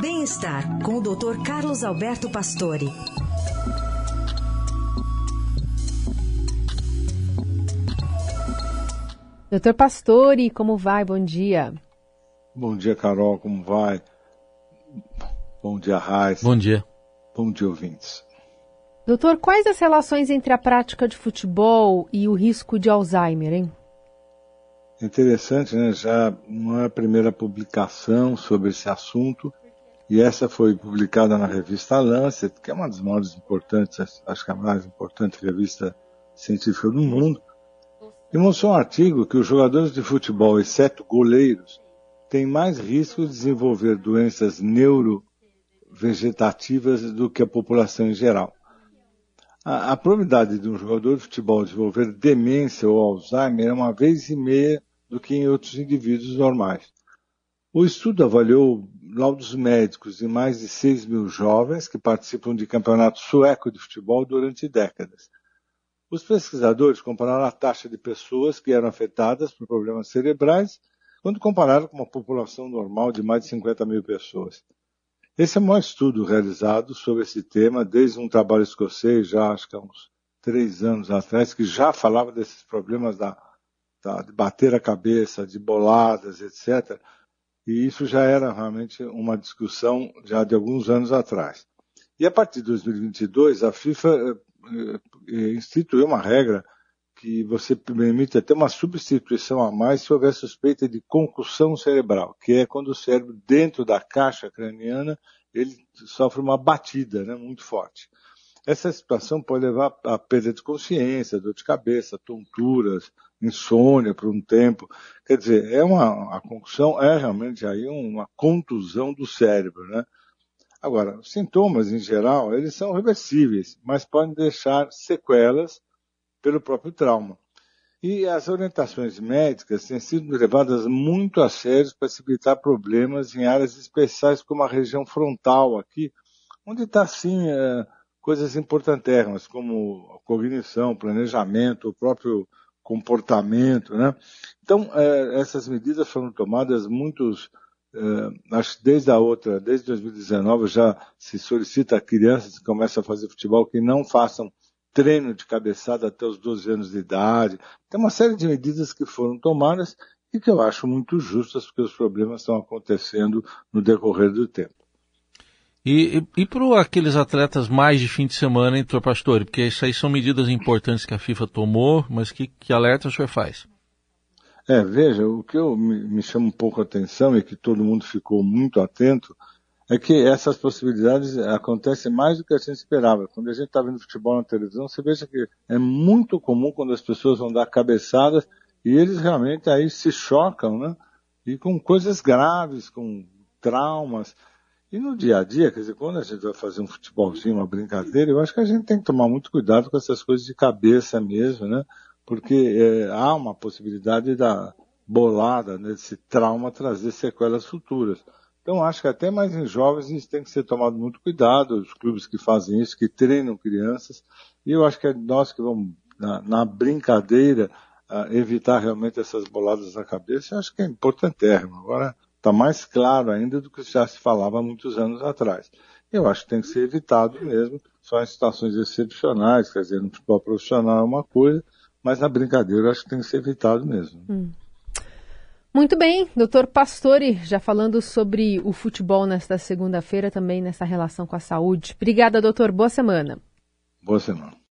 Bem-estar com o Dr. Carlos Alberto Pastore. Doutor Pastore, como vai? Bom dia. Bom dia, Carol, como vai? Bom dia, Raiz. Bom dia. Bom dia, ouvintes. Doutor, quais as relações entre a prática de futebol e o risco de Alzheimer, hein? Interessante, né? Já não é a primeira publicação sobre esse assunto, e essa foi publicada na revista Lancet, que é uma das maiores importantes, acho que a mais importante revista científica do mundo, e mostrou um artigo que os jogadores de futebol, exceto goleiros, têm mais risco de desenvolver doenças neurovegetativas do que a população em geral. A, a probabilidade de um jogador de futebol desenvolver demência ou Alzheimer é uma vez e meia do que em outros indivíduos normais. O estudo avaliou laudos médicos de mais de 6 mil jovens que participam de campeonato sueco de futebol durante décadas. Os pesquisadores compararam a taxa de pessoas que eram afetadas por problemas cerebrais quando compararam com uma população normal de mais de 50 mil pessoas. Esse é o maior estudo realizado sobre esse tema desde um trabalho escocês, já acho que há uns três anos atrás, que já falava desses problemas da, da, de bater a cabeça, de boladas, etc. E isso já era realmente uma discussão já de alguns anos atrás. E a partir de 2022, a FIFA eh, eh, instituiu uma regra que você permite até uma substituição a mais se houver suspeita de concussão cerebral, que é quando o cérebro dentro da caixa craniana ele sofre uma batida né, muito forte. Essa situação pode levar a perda de consciência, dor de cabeça, tonturas, insônia por um tempo. Quer dizer, é uma a concussão é realmente aí uma contusão do cérebro, né? Agora, os sintomas, em geral, eles são reversíveis, mas podem deixar sequelas pelo próprio trauma. E as orientações médicas têm sido levadas muito a sério para se evitar problemas em áreas especiais como a região frontal aqui, onde está, sim, é, coisas importantíssimas, como cognição, planejamento, o próprio comportamento, né? Então, é, essas medidas foram tomadas muitos Uh, acho que desde a outra, desde 2019, já se solicita a crianças que começam a fazer futebol que não façam treino de cabeçada até os 12 anos de idade. Tem uma série de medidas que foram tomadas e que eu acho muito justas, porque os problemas estão acontecendo no decorrer do tempo. E, e, e para aqueles atletas mais de fim de semana, hein, doutor Pastor? Porque isso aí são medidas importantes que a FIFA tomou, mas que, que alerta o senhor faz? É, veja, o que eu, me, me chama um pouco a atenção e que todo mundo ficou muito atento é que essas possibilidades acontecem mais do que a gente esperava. Quando a gente está vendo futebol na televisão, você veja que é muito comum quando as pessoas vão dar cabeçadas e eles realmente aí se chocam, né? E com coisas graves, com traumas. E no dia a dia, quer dizer, quando a gente vai fazer um futebolzinho, uma brincadeira, eu acho que a gente tem que tomar muito cuidado com essas coisas de cabeça mesmo, né? porque é, há uma possibilidade da bolada, desse né, trauma, trazer sequelas futuras. Então, acho que até mais em jovens isso tem que ser tomado muito cuidado, os clubes que fazem isso, que treinam crianças, e eu acho que é nós que vamos, na, na brincadeira, uh, evitar realmente essas boladas na cabeça, eu acho que é importantérrimo. Agora, está mais claro ainda do que já se falava há muitos anos atrás. Eu acho que tem que ser evitado mesmo, só em situações excepcionais, quer dizer, no futebol profissional é uma coisa, mas na brincadeira acho que tem que ser evitado mesmo. Hum. Muito bem, doutor Pastore, já falando sobre o futebol nesta segunda-feira, também nessa relação com a saúde. Obrigada, doutor. Boa semana. Boa semana.